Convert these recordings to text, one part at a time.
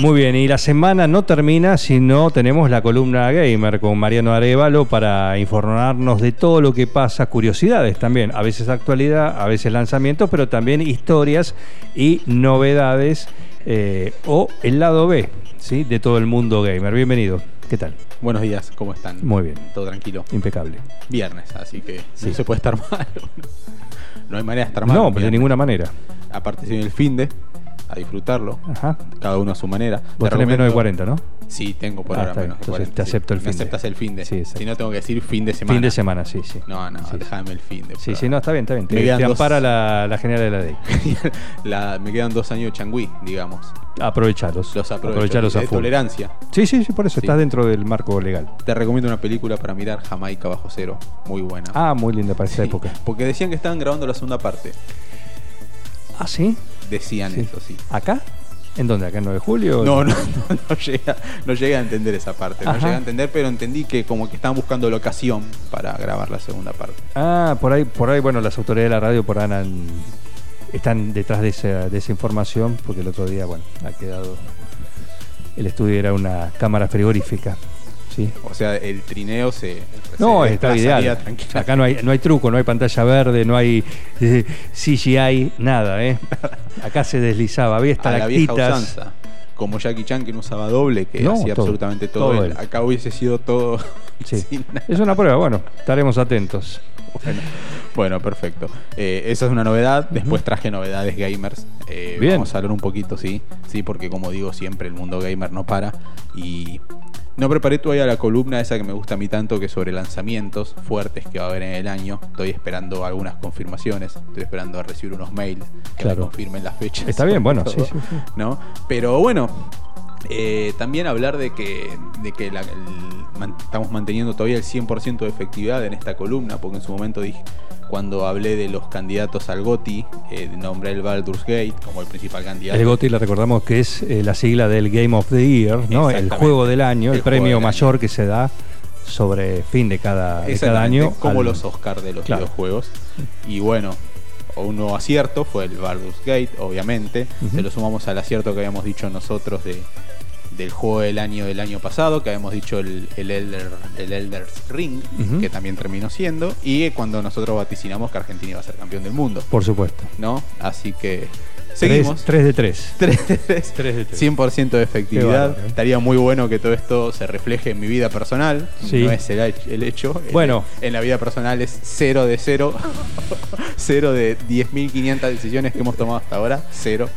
Muy bien, y la semana no termina si no tenemos la columna gamer con Mariano Arevalo para informarnos de todo lo que pasa, curiosidades también, a veces actualidad, a veces lanzamientos, pero también historias y novedades eh, o el lado B ¿sí? de todo el mundo gamer. Bienvenido, ¿qué tal? Buenos días, ¿cómo están? Muy bien. Todo tranquilo. Impecable. Viernes, así que Sí. no se puede estar mal. No hay manera de estar mal. No, pero de ninguna manera. Aparte, si el fin de, a disfrutarlo. Ajá. Cada uno a su manera. Vos Te tenés menos de recomiendo- 40, ¿no? Sí, tengo por Ah, ahora menos de Entonces 40. te sí. acepto el Me fin de. aceptas el fin de. Sí, si no, tengo que decir fin de semana. Fin de semana, sí, sí. No, no, Sí. déjame el fin de. Sí, sí, no, está bien, está bien. Te, Me te dos- ampara la, la general de la ley. La- me quedan dos años de changüí, digamos. Aprovechalos. Los aprovecho. Aprovechalos a de full. tolerancia. Sí, sí, sí, por eso estás dentro del marco legal. Te recomiendo una película para mirar, Jamaica bajo cero. Muy buena. Ah, muy linda para esa época. Porque decían que estaban grabando la segunda parte. Ah, sí. Decían Sí. eso, sí. ¿Acá? ¿En dónde? ¿Acá en 9 de julio? No, no, no, no llegué, a, no llegué a entender esa parte. No llegué a entender, pero entendí que como que estaban buscando locación para grabar la segunda parte. Ah, por ahí, por ahí, bueno, las autoridades de la radio por ahí han- están detrás de esa, de esa información, porque el otro día, bueno, ha quedado. El estudio era una cámara frigorífica. ¿Sí? O sea, el trineo se. No, se está ideal. tranquila. Acá no hay, no hay truco, no hay pantalla verde, no hay eh, CGI, nada, ¿eh? Acá se deslizaba, había la estalactitas. usanza. Como Jackie Chan que no usaba doble, que No, hacía todo, absolutamente todo, todo él. él. Acá hubiese sido todo Sí. sin nada. Es una prueba, bueno, estaremos atentos. Bueno, bueno, perfecto. Eh, esa es una novedad. Después traje novedades gamers. Eh, Bien. Vamos a hablar un poquito, sí. Sí, porque como digo siempre, el mundo gamer no para. Y no preparé todavía la columna esa que me gusta a mí tanto, que es sobre lanzamientos fuertes que va a haber en el año. Estoy esperando algunas confirmaciones. Estoy esperando a recibir unos mails que Claro. me confirmen las fechas. Está bien, bueno, Todo, sí, sí, sí. ¿no? Pero bueno, eh, también hablar de que, de que la- el- man- estamos manteniendo todavía el 100% de efectividad en esta columna, porque en su momento dije, cuando hablé de los candidatos al GOTI, eh, nombré el Baldur's Gate como el principal candidato. El GOTY le recordamos que es eh, la sigla del Game of the Year, ¿no? El juego del año, el, premio mayor que se da sobre fin de cada, de cada año. como al- los Oscar de los Claro. videojuegos. Y bueno, un nuevo acierto fue el Baldur's Gate, obviamente. Se lo sumamos al acierto que habíamos dicho nosotros de, del juego del año del año pasado, que habíamos dicho el, el, Elder, el Elder's Ring, que también terminó siendo, y cuando nosotros vaticinamos que Argentina iba a ser campeón del mundo, Por supuesto. ¿no? Así que seguimos. tres de tres. 3 de 3. Tres de tres. 100% de efectividad. bárbaro, ¿eh? Estaría muy bueno que todo esto se refleje en mi vida personal. Sí. No es el, el hecho. En- Bueno. En, la vida personal es 0 de 0. 0 de 10.500 decisiones que hemos tomado hasta ahora. 0.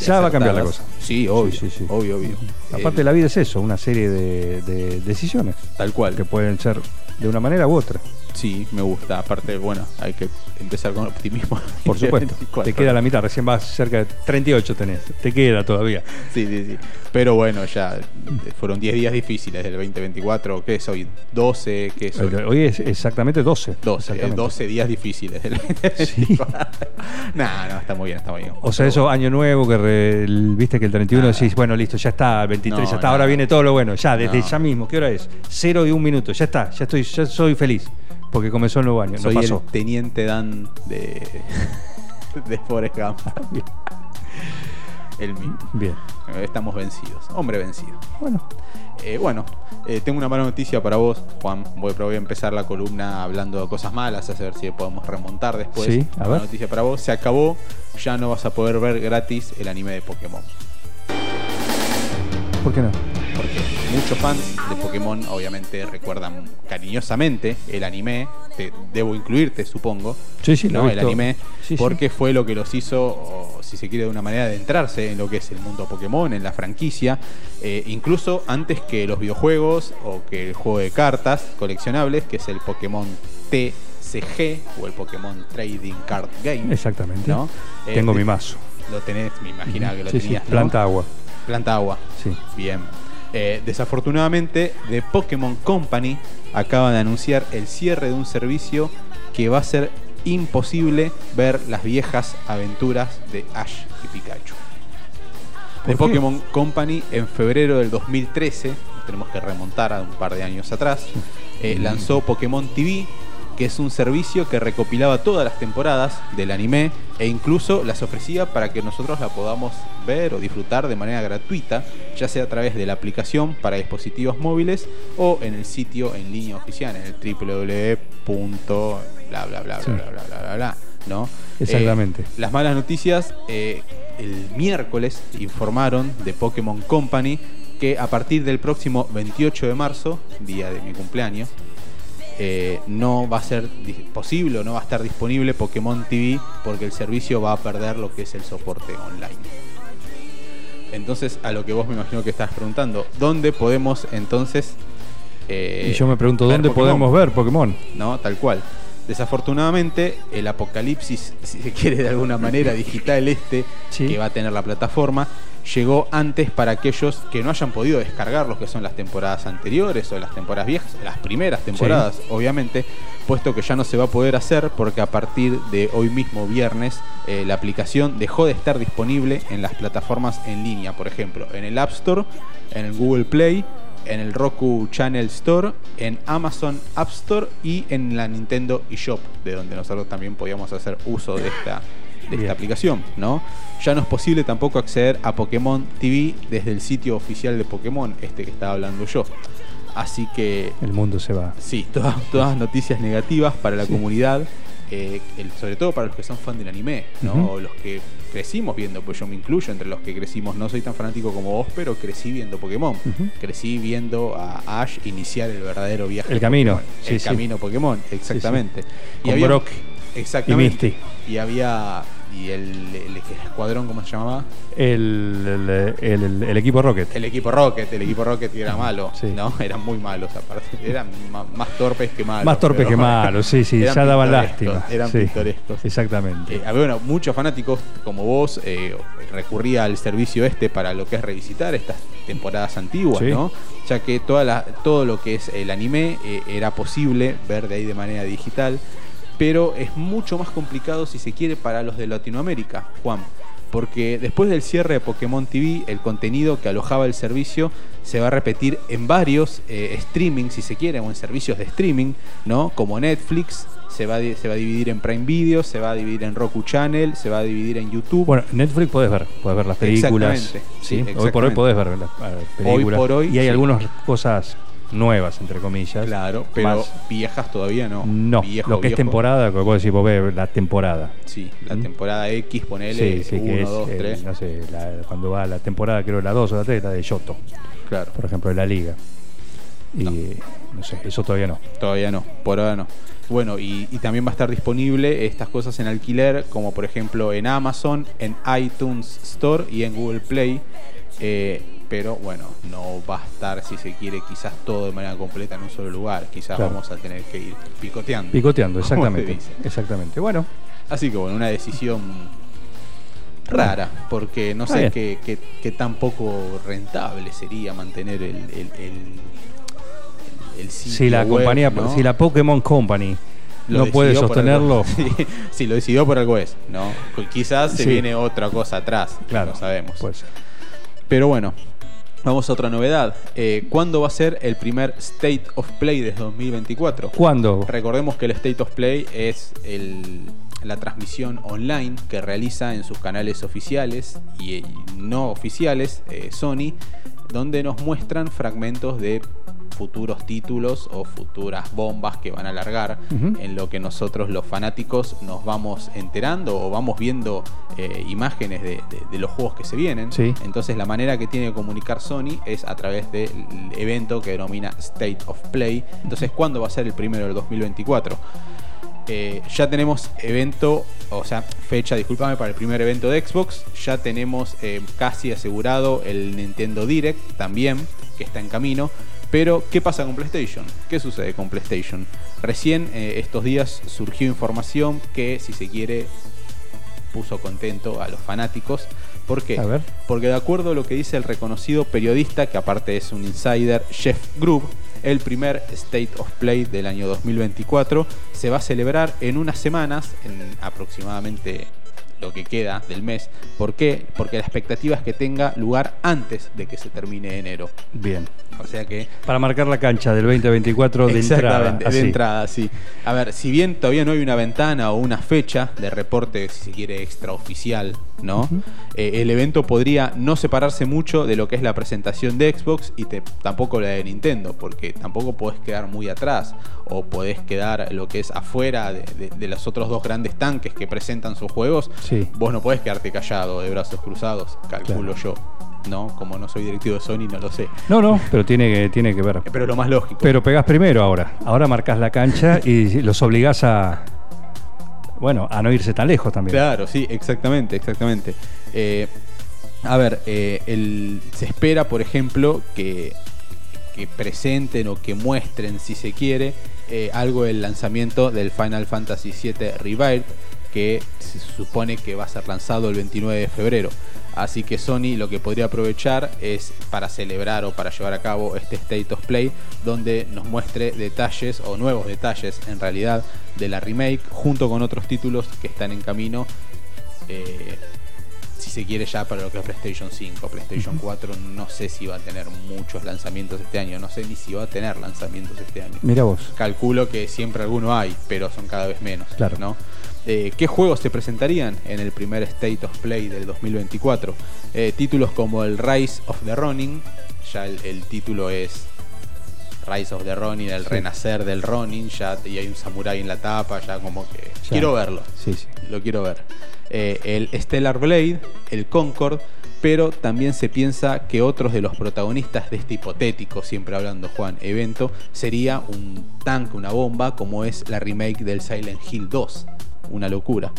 Ya va a cambiar la cosa. Sí, obvio. Sí, sí, sí. Obvio, obvio. Aparte, Eh, la vida es eso, una serie de, de decisiones Tal cual. que pueden ser de una manera u otra. Sí, me gusta. Aparte, bueno, hay que empezar con optimismo. Por supuesto. 2024. Te queda la mitad, recién vas cerca de 38 tenés. Te queda todavía. Sí, sí, sí. Pero bueno, ya eh, fueron 10 días difíciles del 2024. ¿Qué es hoy? 12, ¿qué es hoy? Hoy es exactamente 12. 12, eh, Exactamente. 12 días difíciles del 2024. no, no, está muy bien, está muy bien. O sea, eso año nuevo, que re- viste que el 31 Nada. decís, bueno, listo, ya está, el 23, No, ya está, nada. ahora viene todo lo bueno, ya, desde ya mismo, ¿qué hora es? Cero y un minuto, ya está, ya estoy, ya soy feliz, porque comenzó el nuevo año, Soy no pasó. el teniente Dan de, de Forrest Gump. El mismo. Bien, Estamos vencidos. Hombre vencido. bueno, Eh, bueno, eh, tengo una mala noticia para vos, Juan. Voy, pero voy a empezar la columna hablando de cosas malas, a ver si podemos remontar después. Sí, a Una ver. noticia para vos. Se acabó. Ya no vas a poder ver gratis el anime de Pokémon. ¿por qué no? Porque muchos fans de Pokémon obviamente recuerdan cariñosamente el anime. Te, debo incluirte, supongo. Sí, sí, lo ¿no? El anime. Sí, sí. porque fue lo que los hizo, o, si se quiere de una manera, de entrarse en lo que es el mundo Pokémon, en la franquicia. eh, incluso antes que los videojuegos o que el juego de cartas coleccionables, que es el Pokémon TCG o el Pokémon Trading Card Game. Exactamente. ¿no? Eh, Tengo de- mi mazo. Lo tenés, me imaginaba que lo sí, tenías. ¿no? planta agua. Planta agua. Sí. Bien. Eh, desafortunadamente, The Pokémon Company acaba de anunciar el cierre de un servicio que va a ser imposible ver las viejas aventuras de Ash y Pikachu. ¿Por The? Pokémon Company en febrero del 2013, tenemos que remontar a un par de años atrás, eh, lanzó Pokémon TV, que es un servicio que recopilaba todas las temporadas del anime e incluso las ofrecía para que nosotros la podamos ver o disfrutar de manera gratuita, ya sea a través de la aplicación para dispositivos móviles o en el sitio en línea oficial, en el www. bla bla bla Sí. bla bla bla bla bla, ¿no? Exactamente. Eh, las malas noticias, eh, el miércoles informaron de Pokémon Company que a partir del próximo 28 de marzo, día de mi cumpleaños, eh, no va a ser posible o no va a estar disponible Pokémon TV porque el servicio va a perder lo que es el soporte online. Entonces, a lo que vos me imagino que estás preguntando, ¿dónde podemos entonces... eh, y yo me pregunto, ¿dónde podemos ver Pokémon? ¿no? Tal cual. Desafortunadamente, el apocalipsis, si se quiere de alguna manera, digital este, Sí. que va a tener la plataforma, llegó antes para aquellos que no hayan podido descargar lo que son las temporadas anteriores o las temporadas viejas, las primeras temporadas, obviamente, puesto que ya no se va a poder hacer porque a partir de hoy mismo, viernes, eh, la aplicación dejó de estar disponible en las plataformas en línea, por ejemplo, en el App Store, en el Google Play, en el Roku Channel Store, en Amazon App Store y en la Nintendo eShop, de donde nosotros también podíamos hacer uso de esta, de esta aplicación, ¿no? Ya no es posible tampoco acceder a Pokémon TV desde el sitio oficial de Pokémon, este que estaba hablando yo. Así que El mundo se va. Sí, todas, todas noticias negativas para la Sí. comunidad, eh, el- sobre todo para los que son fan del anime, ¿no? O los que crecimos viendo, pues yo me incluyo entre los que crecimos, no soy tan fanático como vos, pero crecí viendo Pokémon. Crecí viendo a Ash iniciar el verdadero viaje. El camino, Pokémon. sí, el sí. camino Pokémon, exactamente. Con Brock exactamente. y Misty. Y había. Y el, el escuadrón, ¿cómo se llamaba? El, el- equipo Rocket. El equipo Rocket, el equipo Rocket era malo, Sí. ¿no? Eran muy malos aparte, eran más torpes que malos. Más torpe pero- que malo, sí, sí, ya daban lástima. Eran Sí, pintorescos. Exactamente. Eh, había, bueno, muchos fanáticos como vos eh, recurría al servicio este para lo que es revisitar estas temporadas antiguas, Sí. ¿no? Ya que toda la, todo lo que es el anime eh, era posible ver de ahí de manera digital, pero es mucho más complicado si se quiere para los de Latinoamérica, Juan. Porque después del cierre de Pokémon TV, el contenido que alojaba el servicio se va a repetir en varios eh, streaming, si se quiere, o en servicios de streaming, ¿no? Como Netflix, se va, se va a dividir en Prime Video, se va a dividir en Roku Channel, se va a dividir en YouTube. Bueno, Netflix puedes ver, puedes ver las películas. Exactamente, ¿sí? sí, Hoy por hoy exactamente. podés ver las las películas. por hoy, Y hay sí. algunas cosas nuevas, entre comillas. claro, pero Más- viejas todavía no. No, Viejo, lo que es temporada, como vos decís, vos ves la temporada. Sí, la ¿Mm? temporada X, ponele sí, sí, que 1, es, 2, eh, 3. no sé, la- cuando va la temporada, creo la 2 o la 3, la de Yoto, Claro, por ejemplo, de la liga. Y No. no, sé, eso todavía no. todavía no, por ahora no. Bueno, y, y también va a estar disponible estas cosas en alquiler, como por ejemplo en Amazon, en iTunes Store y en Google Play. Eh, pero bueno, no va a estar, si se quiere, quizás todo de manera completa en un solo lugar. Quizás Claro. vamos a tener que ir picoteando. Picoteando, exactamente. Exactamente. Bueno, Así que bueno, una decisión rara, porque no sé qué, qué- qué tan poco rentable sería mantener el, el, el, el sitio si la web, compañía, ¿no? si la Pokémon Company Lo no puede sostenerlo, sí, lo decidió por algo es, ¿no? Quizás se Sí. viene otra cosa atrás, claro, no sabemos. Pues, Pero bueno, vamos a otra novedad. Eh, ¿Cuándo va a ser el primer State of Play de 2024? ¿Cuándo? Recordemos que el State of Play es el- la transmisión online que realiza en sus canales oficiales y, y no oficiales eh, Sony, donde nos muestran fragmentos de futuros títulos o futuras bombas que van a largar en lo que nosotros los fanáticos nos vamos enterando o vamos viendo eh, imágenes de, de- de los juegos que se vienen. Sí. Entonces la manera que tiene de comunicar Sony es a través del evento que denomina State of Play. Entonces, ¿cuándo va a ser el primero del 2024? Eh, ya tenemos evento, o sea, fecha, discúlpame, para el primer evento de Xbox. Ya tenemos eh, casi asegurado el Nintendo Direct también, que está en camino. Pero, ¿qué pasa con PlayStation? ¿Qué sucede con PlayStation? Recién eh, estos días surgió información que, si se quiere, puso contento a los fanáticos. ¿Por qué? A ver. Porque de acuerdo a lo que dice el reconocido periodista, que aparte es un insider, Jeff Grubb, el primer State of Play del año 2024 se va a celebrar en unas semanas, en aproximadamente lo que queda del mes. ¿Por qué? Porque la expectativa es que tenga lugar antes de que se termine enero. Bien. O sea que Para marcar la cancha del 2024 de entrada. Exactamente, de así. entrada, sí. A ver, si bien todavía no hay una ventana o una fecha de reporte, si se quiere, extraoficial, ¿no? Eh, el evento podría no separarse mucho de lo que es la presentación de Xbox y te- tampoco la de Nintendo, porque tampoco podés quedar muy atrás o podés quedar lo que es afuera de, de- de los otros dos grandes tanques que presentan sus juegos. Sí. Vos no podés quedarte callado de brazos cruzados, calculo yo. ¿No? Como no soy directivo de Sony, no lo sé. No, no, pero tiene que, tiene que ver. Pero lo más lógico. Pero pegás primero ahora. Ahora marcas la cancha y los obligás a. Bueno, a no irse tan lejos también. Claro, sí, exactamente, exactamente. Eh, a ver, eh, se espera, por ejemplo, que, que presenten o que muestren, si se quiere, eh, algo del lanzamiento del Final Fantasy VII Rebirth, que se supone que va a ser lanzado el 29 de febrero. Así que Sony lo que podría aprovechar es para celebrar o para llevar a cabo este State of Play, donde nos muestre detalles o nuevos detalles en realidad de la remake, junto con otros títulos que están en camino. eh, si se quiere ya para lo que es PlayStation 5, PlayStation 4 no sé si va a tener muchos lanzamientos este año, no sé ni si va a tener lanzamientos este año. Mira vos. Calculo que siempre alguno hay, pero son cada vez menos. Claro. ¿no? Eh, ¿Qué juegos se presentarían en el primer State of Play del 2024? Eh, títulos como el Rise of the Ronin, ya el, el título es Rise of the Ronin, el Sí. renacer del Ronin, ya y hay un samurái en la tapa, ya como que Ya. quiero verlo Sí, sí. lo quiero ver. Eh, el Stellar Blade, el Concord, pero también se piensa que otros de los protagonistas de este hipotético, siempre hablando Juan, evento, sería un tanque, una bomba, como es la remake del Silent Hill 2. Una locura.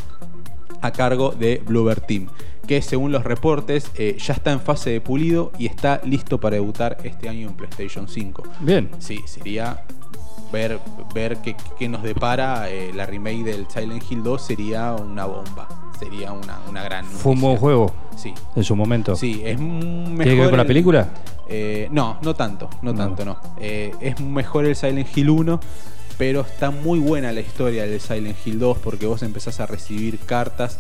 A cargo de Bluebird Team, que según los reportes eh, ya está en fase de pulido y está listo para debutar este año en PlayStation 5. Bien. Sí, sería ver, ver qué, qué nos depara eh, la remake del Silent Hill 2 sería una bomba. Sería una, una gran. Fue un buen juego Sí. en su momento. Sí, es mejor. ¿Tiene que ver con la el- película? Eh, no, no tanto, no, No. tanto, no. Eh, es mejor el Silent Hill 1, pero está muy buena la historia del Silent Hill 2 porque vos empezás a recibir cartas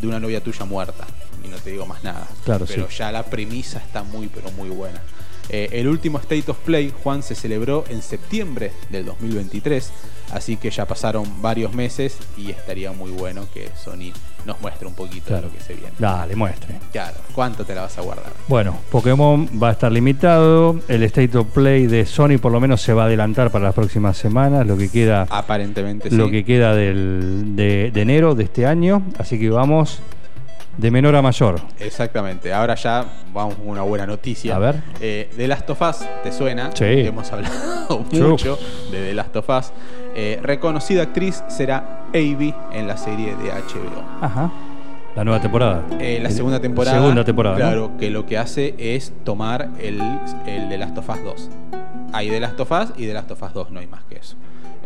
de una novia tuya muerta. Y no te digo más nada. Claro, pero sí. ya la premisa está muy, pero muy buena. Eh, el último State of Play, Juan, se celebró en septiembre del 2023, así que ya pasaron varios meses y estaría muy bueno que Sony nos muestre un poquito Claro. de lo que se viene. Dale, muestre. Claro, ¿cuánto te la vas a guardar? Bueno, Pokémon va a estar limitado. El State of Play de Sony por lo menos se va a adelantar para las próximas semanas, lo que queda, Aparentemente lo sí. que queda del- de, de enero de este año. Así que vamos de menor a mayor. Exactamente. Ahora ya vamos con una buena noticia. A ver. Eh, The Last of Us, ¿te suena? Sí. Hemos hablado mucho de The Last of Us. Eh, reconocida actriz será Abby en la serie de HBO. Ajá. La nueva temporada. Eh, la segunda temporada. Segunda temporada. ¿no? Claro, que lo que hace es tomar el, el The Last of Us 2. Hay The Last of Us y The Last of Us 2, no hay más que eso.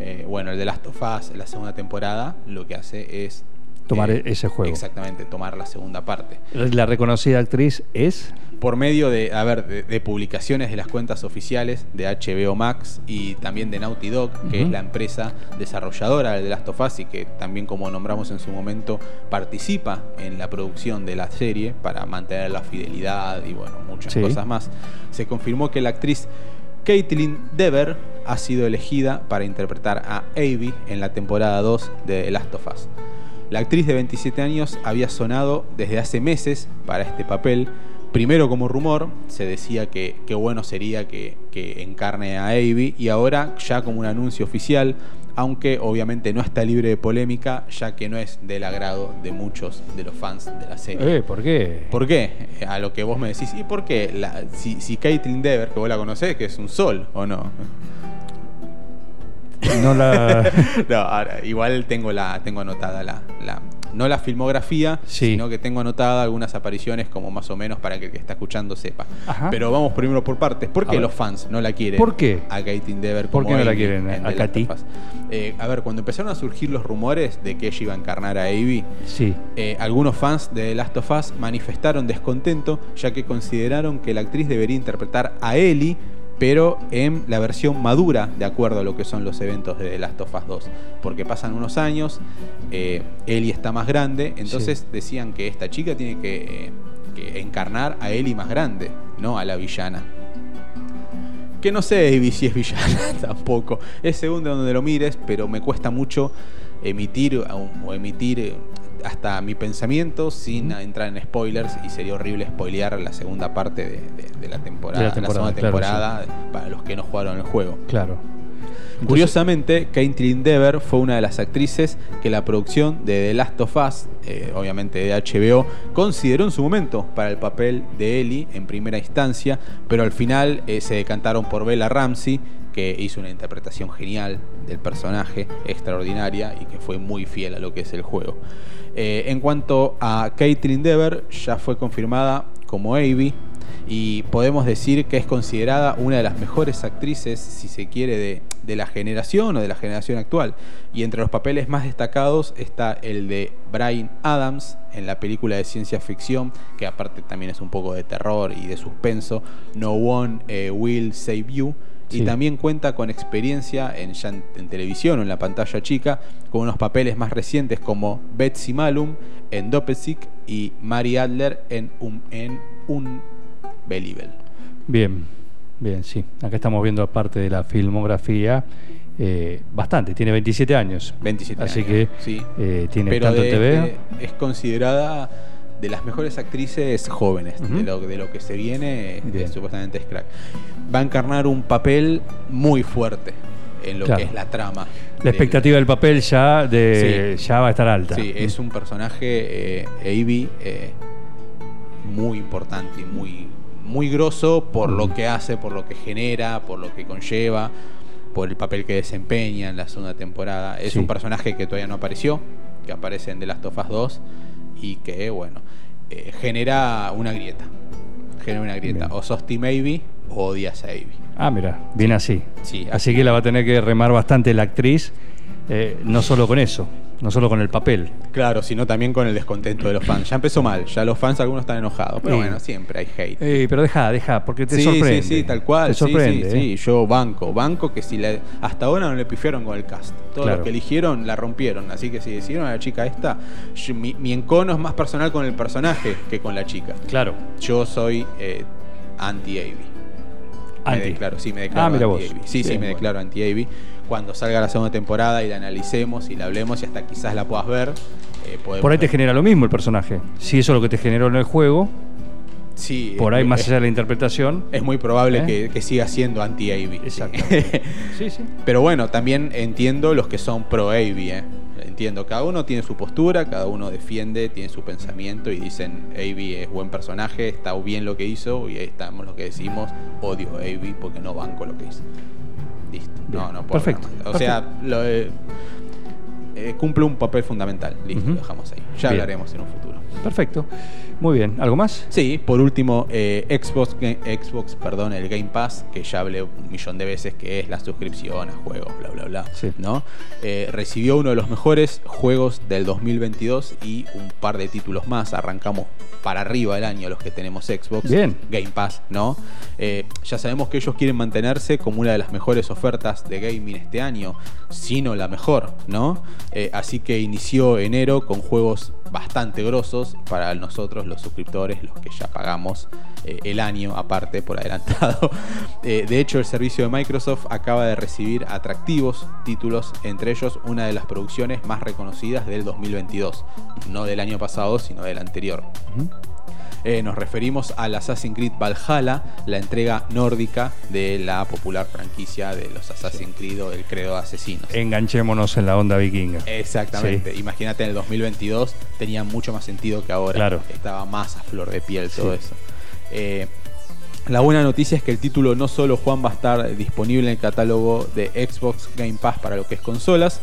Eh, bueno, el The Last of Us, la segunda temporada, lo que hace es. Tomar eh, ese juego. Exactamente, tomar la segunda parte. La reconocida actriz es. por medio de, a ver, de, de publicaciones de las cuentas oficiales de HBO Max y también de Naughty Dog, que es la empresa desarrolladora de The Last of Us y que también, como nombramos en su momento, participa en la producción de la serie para mantener la fidelidad y, bueno, muchas Sí. cosas más. Se confirmó que la actriz Caitlin Dever ha sido elegida para interpretar a Abby en la temporada 2 de The Last of Us. La actriz de 27 años había sonado desde hace meses para este papel. Primero como rumor, se decía que qué bueno sería que, que encarne a Abby y ahora ya como un anuncio oficial, aunque obviamente no está libre de polémica, ya que no es del agrado de muchos de los fans de la serie. Eh, ¿Por qué? ¿Por qué? A lo que vos me decís, ¿y por qué? La- si, si Caitlyn Dever, que vos la conocés, que es un sol, ¿o no? No la. no, ahora, igual tengo la tengo anotada la, la- no la filmografía, Sí. sino que tengo anotada algunas apariciones como más o menos para que el que está escuchando sepa. Ajá. Pero vamos primero por partes. ¿Por qué los fans no la quieren? ¿Por qué? A Caitlyn Dever ¿Por qué no la quieren en a Katy? Eh, a ver, cuando empezaron a surgir los rumores de que ella iba a encarnar a Abby, Sí. eh, algunos fans de The Last of Us manifestaron descontento ya que consideraron que la actriz debería interpretar a Ellie, pero en la versión madura, de acuerdo a lo que son los eventos de The Last of Us 2. Porque pasan unos años, eh, Ellie está más grande, entonces decían que esta chica tiene que, eh, que encarnar a Ellie más grande, no a la villana. Que no sé si es villana tampoco. Es según de donde lo mires, pero me cuesta mucho emitir o emitir eh, hasta mi pensamiento sin entrar en spoilers y sería horrible spoilear la segunda parte de, de- de la temporada, De la temporada, segunda claro, temporada para los que no jugaron el juego. Claro. Curiosamente, Caitlin Dever fue una de las actrices que la producción de The Last of Us, eh, obviamente de HBO, consideró en su momento para el papel de Ellie en primera instancia, pero al final eh, se decantaron por Bella Ramsey, que hizo una interpretación genial del personaje, extraordinaria y que fue muy fiel a lo que es el juego. Eh, en cuanto a Caitlin Dever, ya fue confirmada como Abby, y podemos decir que es considerada una de las mejores actrices, si se quiere, de, de la generación o de la generación actual. Y entre los papeles más destacados está el de Brian Adams en la película de ciencia ficción, que aparte también es un poco de terror y de suspenso, No One eh, Will Save You. Y también cuenta con experiencia en, televisión o en la pantalla chica, con unos papeles más recientes como Betsy Malum en Doppelsick y Mary Adler en Un, en un Beliebel. Bien, bien, sí. Acá estamos viendo parte de la filmografía. eh, bastante, tiene 27 años. 27 Así años, que sí. eh, tiene Pero tanto de- TV. de- es considerada de las mejores actrices jóvenes, Ujú. de, lo, de lo que se viene, eh, supuestamente es crack. Va a encarnar un papel muy fuerte en lo Claro. que es la trama. la expectativa del papel ya, de, Sí. ya va a estar alta. Sí, es un personaje, eh, Abby, eh, muy importante y muy, muy grosso por Mm. lo que hace, por lo que genera, por lo que conlleva, por el papel que desempeña en la segunda temporada. Es Sí. un personaje que todavía no apareció, que aparece en The Last of Us 2 y que, bueno, eh, genera una grieta. Genera una grieta. Bien. O sos Team Abby o odias a Abby. Ah, mira, viene así. Sí, Así que la va a tener que remar bastante la actriz, eh, no solo con eso, no solo con el papel. Claro, sino también con el descontento de los fans. Ya empezó mal, ya los fans algunos están enojados, pero Sí. bueno, siempre hay hate. Eh, pero deja, deja, porque te sí, sorprende. Sí, sí, tal cual. Te sorprende. sí, ¿eh? sí, yo banco, banco que si le, hasta ahora no le pifiaron con el cast. Todo Claro. lo que eligieron la rompieron. Así que si decidieron a la chica esta, yo- mi, mi encono es más personal con el personaje que con la chica. Claro. Yo soy eh, anti-Abby. Me Anti. declaro, sí, me declaro Ah, anti-Abby. Sí, sí, me declaro anti-Abby. Cuando salga la segunda temporada y la analicemos y la hablemos y hasta quizás la puedas ver, eh, podemos Por ahí te genera lo mismo el personaje. Si eso es lo que te generó en el juego, Sí, por ahí muy- más es- allá de la interpretación. Es muy probable ¿Eh? que, que siga siendo anti-Abby. Exacto. Sí, sí. Pero bueno, también entiendo los que son pro Abby, ¿eh? Entiendo, cada uno tiene su postura, cada uno defiende, tiene su pensamiento y dicen Abby es buen personaje, está bien lo que hizo y ahí estamos lo que decimos, odio a porque no banco lo que hizo. Listo. No, Bien. no puedo Perfecto, más. O sea, lo, eh, eh, cumple un papel fundamental. Listo, lo dejamos ahí. Ya Bien. hablaremos en un futuro. Perfecto. Muy bien. ¿Algo más? Sí, por último, eh, Xbox, Xbox, perdón, el Game Pass, que ya hablé un millón de veces que es la suscripción a juegos, bla, bla, bla, Sí. ¿no? Eh, recibió uno de los mejores juegos del 2022 y un par de títulos más. Arrancamos para arriba del año los que tenemos Xbox. Bien. Game Pass, ¿no? Eh, ya sabemos que ellos quieren mantenerse como una de las mejores ofertas de gaming este año, si no la mejor, ¿no? Eh, así que inició enero con juegos bastante grosos para nosotros los suscriptores, los que ya pagamos eh, el año aparte por adelantado. Eh, de hecho, el servicio de Microsoft acaba de recibir atractivos títulos, entre ellos una de las producciones más reconocidas del 2022, no del año pasado, sino del anterior. Eh, nos referimos al Assassin's Creed Valhalla, la entrega nórdica de la popular franquicia de los Assassin's Creed o del credo de asesinos. Enganchémonos en la onda vikinga. Exactamente. Imagínate en el 2022 tenía mucho más sentido que ahora. Claro. Estaba más a flor de piel todo Sí. eso. Eh, la buena noticia es que el título no solo Juan va a estar disponible en el catálogo de Xbox Game Pass para lo que es consolas,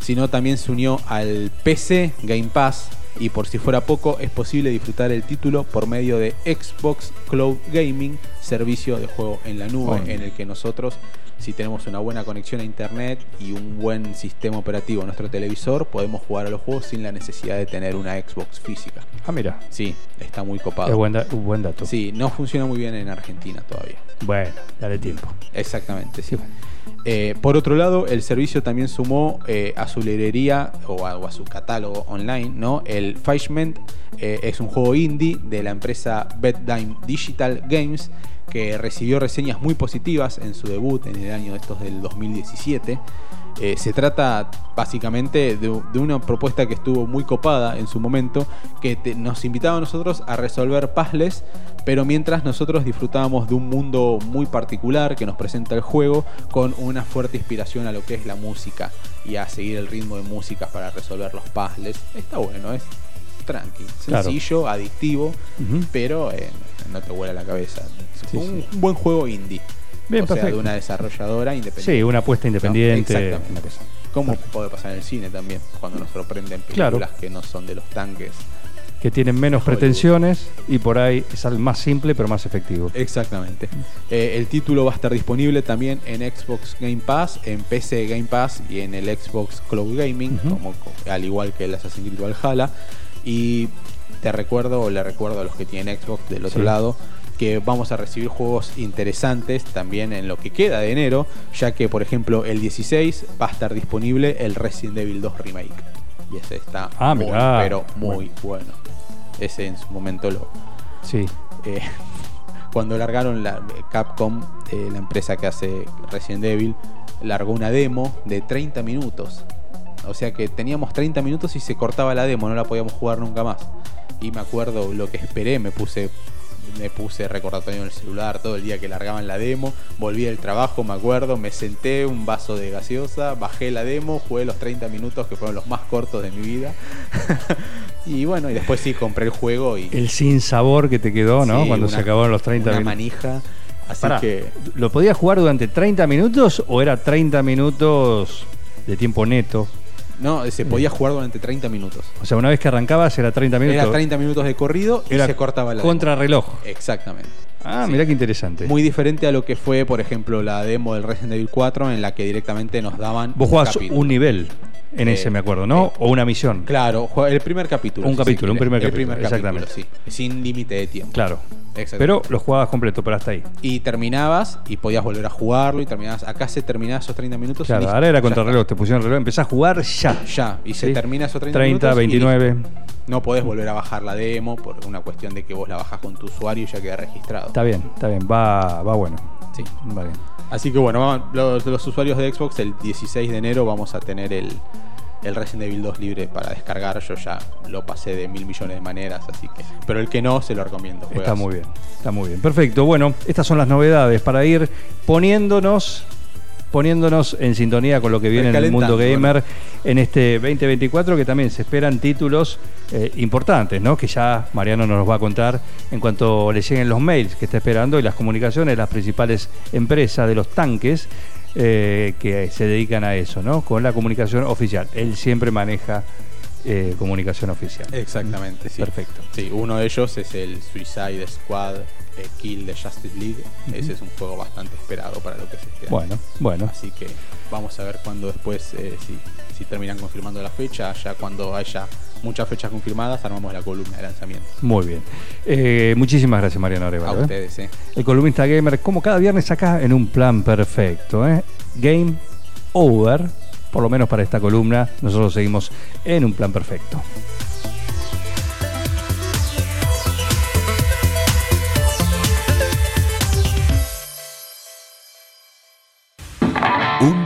sino también se unió al PC Game Pass y por si fuera poco es posible disfrutar el título por medio de Xbox Cloud Gaming, servicio de juego en la nube en el que nosotros si tenemos una buena conexión a internet y un buen sistema operativo en nuestro televisor, podemos jugar a los juegos sin la necesidad de tener una Xbox física. Ah, mira, Sí, está muy copado. es buen, da- buen dato. Sí, no funciona muy bien en Argentina todavía. Bueno, dale tiempo. Exactamente, sí. Eh, por otro lado, el servicio también sumó eh, a su librería o a, su catálogo online, ¿no? El Fishment eh, es un juego indie de la empresa Bedtime Digital Games que recibió reseñas muy positivas en su debut en el año estos del 2017. Eh, se trata básicamente de, de una propuesta que estuvo muy copada en su momento, que te- nos invitaba a nosotros a resolver puzzles, pero mientras nosotros disfrutábamos de un mundo muy particular que nos presenta el juego, con una fuerte inspiración a lo que es la música y a seguir el ritmo de música para resolver los puzzles. Está bueno, es tranqui, Claro. sencillo, adictivo, pero eh, no te vuela la cabeza. Sí, un, sí. un buen juego indie. Bien, o sea, de una desarrolladora independiente. Sí, una apuesta independiente. No, exactamente. una cosa. Puede pasar en el cine también, cuando nos sorprenden Claro. películas que no son de los tanques. Que tienen menos Hollywood. pretensiones y por ahí es algo más simple pero más efectivo. Exactamente. Eh, el título va a estar disponible también en Xbox Game Pass, en PC Game Pass y en el Xbox Cloud Gaming, Ujú. como, al igual que el Assassin's Creed Valhalla. Y te recuerdo, o le recuerdo a los que tienen Xbox del otro Sí. lado, que vamos a recibir juegos interesantes también en lo que queda de enero, ya que por ejemplo el 16 va a estar disponible el Resident Evil 2 Remake. Y ese está Ah, muy, mirá. pero muy bueno. Ese en su momento lo, Sí. eh, cuando largaron la Capcom, eh, la empresa que hace Resident Evil, largó una demo de 30 minutos. O sea que teníamos 30 minutos y se cortaba la demo, no la podíamos jugar nunca más. Y me acuerdo lo que esperé, me puse me puse recordatorio en el celular todo el día que largaban la demo, volví del trabajo, me acuerdo, me senté, un vaso de gaseosa, bajé la demo, jugué los 30 minutos que fueron los más cortos de mi vida. y bueno, y después sí compré el juego y El sin sabor que te quedó, ¿no? Sí, Cuando una- se acabaron los 30 una minutos. manija. Así Pará, que ¿Lo podías jugar durante 30 minutos o era 30 minutos de tiempo neto? No, se podía jugar durante 30 minutos. O sea, una vez que arrancabas era 30 minutos. Era 30 minutos de corrido y Era se cortaba la contrarreloj. Exactamente. Ah, Sí. mirá qué interesante. Muy diferente a lo que fue, por ejemplo, la demo del Resident Evil 4 en la que directamente nos daban Vos un jugabas capítulo. un nivel en ese, me acuerdo, ¿no? eh, o una misión. Claro, el primer capítulo. Un capítulo, un primer El capítulo, primer capítulo, exactamente. sí. Sin límite de tiempo. Claro. Pero lo jugabas completo, pero hasta ahí. Y terminabas y podías volver a jugarlo y terminabas. Acá se terminaba esos 30 minutos. Claro, ahora era ya contrarreloj, te pusieron reloj, empezás a jugar ya. Ya, y se termina esos 30, 30, minutos. y listo. 29. No podés volver a bajar la demo por una cuestión de que vos la bajás con tu usuario y ya queda registrado. Está bien, está bien, va, va bueno. Sí. Va bien. Así que bueno, los, los usuarios de Xbox el 16 de enero vamos a tener el, el Resident Evil 2 libre para descargar. Yo ya lo pasé de mil millones de maneras, así que. Pero el que no, se lo recomiendo. Está muy bien, está muy bien. Perfecto. Bueno, estas son las novedades para ir poniéndonos poniéndonos en sintonía con lo que viene en el mundo gamer en este 2024 que también se esperan títulos eh, importantes, ¿no? Que ya Mariano nos los va a contar en cuanto le lleguen los mails que está esperando y las comunicaciones de las principales empresas de los tanques eh, que se dedican a eso, ¿no? Con la comunicación oficial. Él siempre maneja eh, comunicación oficial. Exactamente, sí. Perfecto. Sí, uno de ellos es el Suicide Squad eh, Kill de Justice League. Ese es un juego bastante esperado para lo que se espera. Bueno, bueno. Así que vamos a ver cuando después, eh, si, si terminan confirmando la fecha, ya cuando haya muchas fechas confirmadas, armamos la columna de lanzamiento. Muy bien. Eh, muchísimas gracias, Mariano Arevalo. A ¿eh? ustedes, eh. El columnista gamer, como cada viernes acá, en un plan perfecto. ¿eh? Game over, por lo menos para esta columna, nosotros seguimos en un plan perfecto.